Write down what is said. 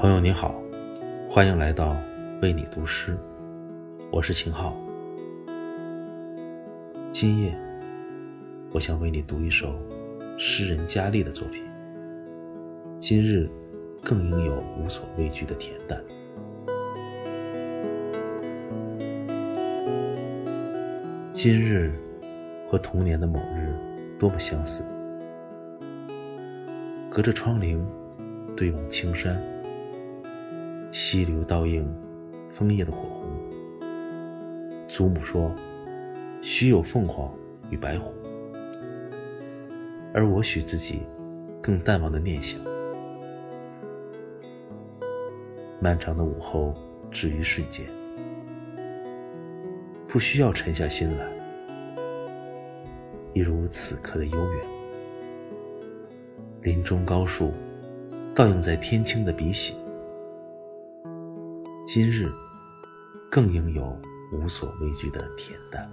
朋友你好，欢迎来到为你读诗，我是秦昊。今夜，我想为你读一首诗人佳丽的作品。今日，更应有无所畏惧的恬淡。今日，和童年的某日多么相似。隔着窗棂，对望青山。溪流倒映枫叶的火红。祖母说：“须有凤凰与白虎。”而我许自己更淡忘的念想。漫长的午后止于瞬间，不需要沉下心来，一如此刻的悠远。林中高树，倒映在天青的笔洗。今日，更应有无所畏惧的恬淡。